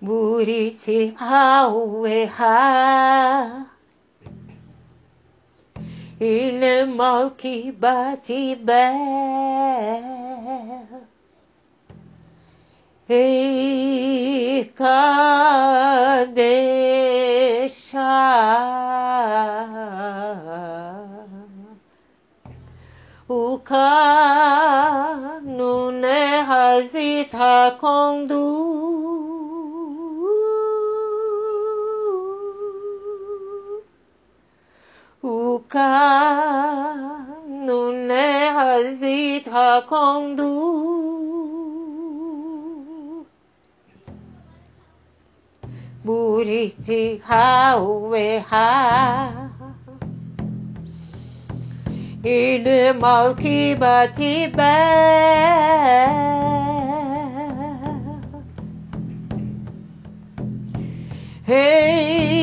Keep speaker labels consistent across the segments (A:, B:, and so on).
A: Muriti Hauha. Ine Malki Bati Be. Eika Desha. Uka Nune Hazita Kondu. Lucas nous ne hésitera conduit. Buriti haueha. Il mal qui bâtit Hey,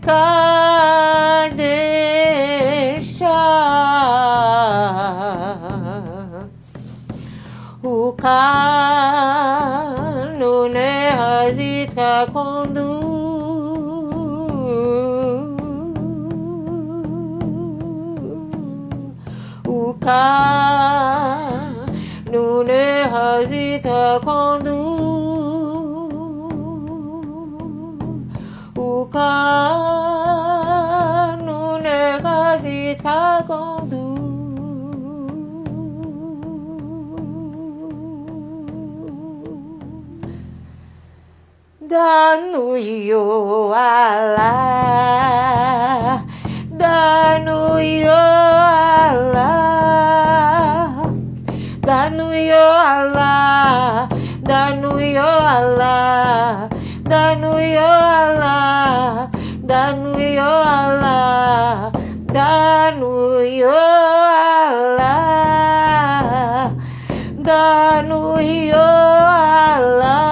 A: God. ukanu ne hazita kondu ukanu ne hazita kondu ukanu Danuyo Allah. Danuyo Allah. Danuyo Allah. Danuyo Allah. Danuyo Allah. Danuyo Allah. Danuyo Allah. Danuyo Allah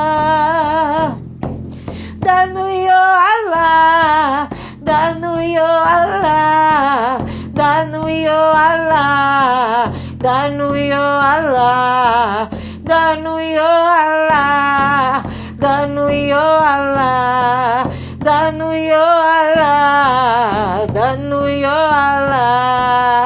A: danu yo Allah danu yo Allah danu yo Allah danu yo Allah danu yo Allah danu yo Allah danu yo Allah danu yo Allah.